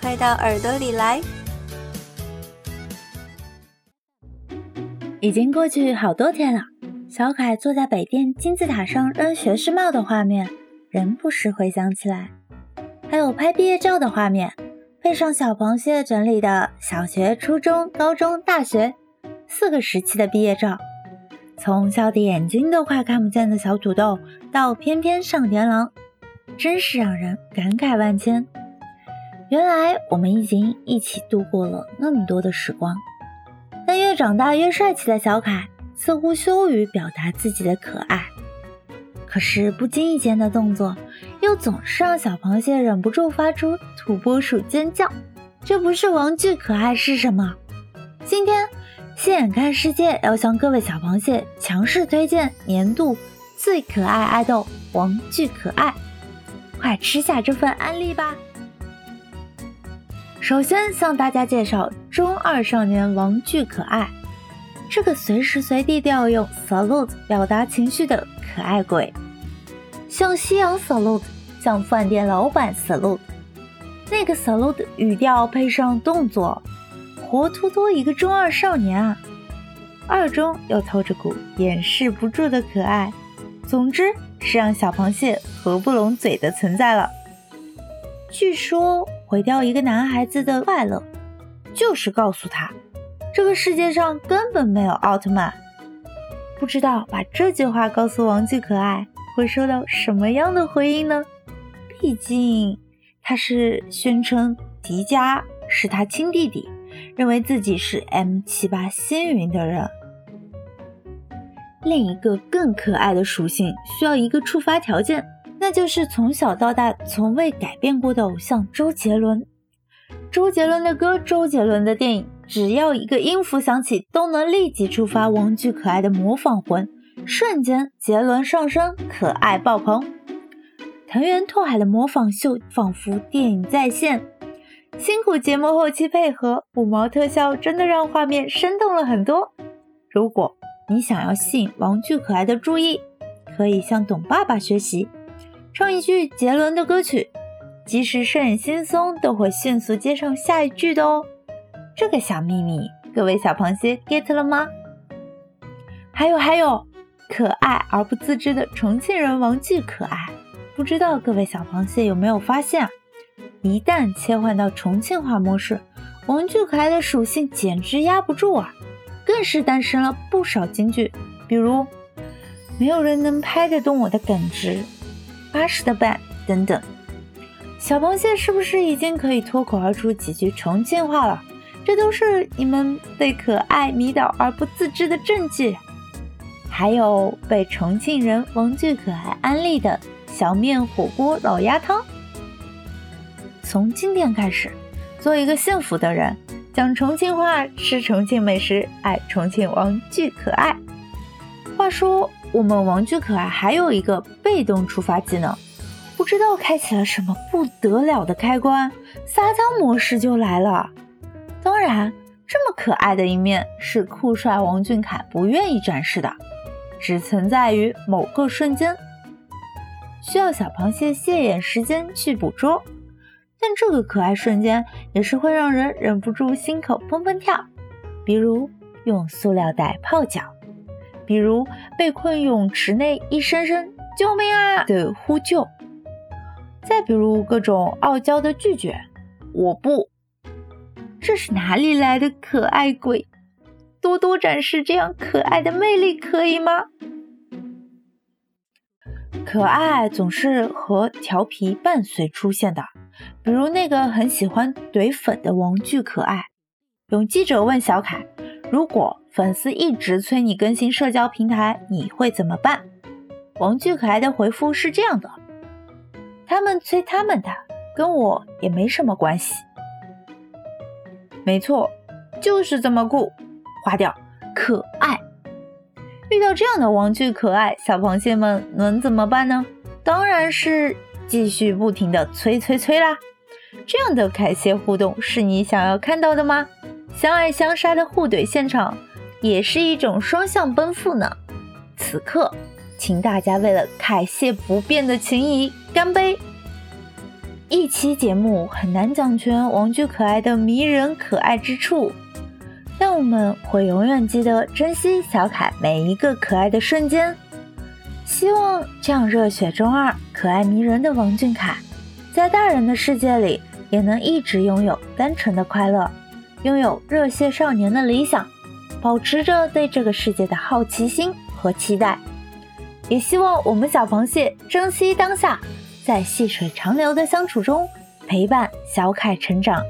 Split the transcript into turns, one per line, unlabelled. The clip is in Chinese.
快到耳朵里来！
已经过去好多天了，小凯坐在北电金字塔上扔学士帽的画面，仍不时回想起来。还有拍毕业照的画面，配上小螃蟹整理的小学、初中、高中、大学四个时期的毕业照，从笑的眼睛都快看不见的小土豆，到翩翩上天郎，真是让人感慨万千。原来我们已经一起度过了那么多的时光。但越长大越帅气的小凯，似乎羞于表达自己的可爱。可是不经意间的动作，又总是让小螃蟹忍不住发出土拨鼠尖叫。这不是王巨可爱是什么？今天，现眼看世界要向各位小螃蟹强势推荐年度最可爱爱豆王巨可爱，快吃下这份安利吧！首先向大家介绍中二少年王巨可爱，这个随时随地都要用 salute 表达情绪的可爱鬼，像夕阳 salute，像饭店老板 salute，那个 salute 语调配上动作，活脱脱一个中二少年啊！二中又透着股掩饰不住的可爱，总之是让小螃蟹合不拢嘴的存在了。据说。毁掉一个男孩子的快乐，就是告诉他，这个世界上根本没有奥特曼。不知道把这句话告诉王巨可爱会收到什么样的回应呢？毕竟他是宣称迪迦是他亲弟弟，认为自己是 M 七八星云的人。另一个更可爱的属性需要一个触发条件。那就是从小到大从未改变过的偶像周杰伦。周杰伦的歌，周杰伦的电影，只要一个音符响起，都能立即触发王巨可爱的模仿魂，瞬间杰伦上升，可爱爆棚。藤原拓海的模仿秀仿佛电影再现，辛苦节目后期配合五毛特效，真的让画面生动了很多。如果你想要吸引王巨可爱的注意，可以向董爸爸学习。唱一句杰伦的歌曲，即使摄影轻松，都会迅速接上下一句的哦。这个小秘密，各位小螃蟹 get 了吗？还有还有，可爱而不自知的重庆人王巨可爱，不知道各位小螃蟹有没有发现？一旦切换到重庆话模式，王巨可爱的属性简直压不住啊！更是诞生了不少金句，比如“没有人能拍得动我的耿直”。八十的半等等，小螃蟹是不是已经可以脱口而出几句重庆话了？这都是你们被可爱迷倒而不自知的证据。还有被重庆人王巨可爱安利的小面火锅老鸭汤。从今天开始，做一个幸福的人，讲重庆话，吃重庆美食，爱重庆王巨可爱。话说。我们王俊可爱还有一个被动触发技能，不知道开启了什么不得了的开关，撒娇模式就来了。当然，这么可爱的一面是酷帅王俊凯不愿意展示的，只存在于某个瞬间，需要小螃蟹谢眼时间去捕捉。但这个可爱瞬间也是会让人忍不住心口砰砰跳，比如用塑料袋泡脚。比如被困泳池内，一声声“救命啊”的呼救；再比如各种傲娇的拒绝，“我不”，这是哪里来的可爱鬼？多多展示这样可爱的魅力，可以吗？可爱总是和调皮伴随出现的，比如那个很喜欢怼粉的王巨可爱，有记者问小凯：“如果？”粉丝一直催你更新社交平台，你会怎么办？王巨可爱的回复是这样的：他们催他们的，跟我也没什么关系。没错，就是这么酷，划掉可爱。遇到这样的王俊可爱，小螃蟹们能怎么办呢？当然是继续不停的催催催啦！这样的凯蟹互动是你想要看到的吗？相爱相杀的互怼现场，也是一种双向奔赴呢。此刻，请大家为了凯谢不变的情谊干杯！一期节目很难讲全玩具可爱的迷人可爱之处。但我们会永远记得珍惜小凯每一个可爱的瞬间。希望这样热血中二、可爱迷人的王俊凯，在大人的世界里也能一直拥有单纯的快乐，拥有热血少年的理想，保持着对这个世界的好奇心和期待。也希望我们小螃蟹珍惜当下，在细水长流的相处中陪伴小凯成长。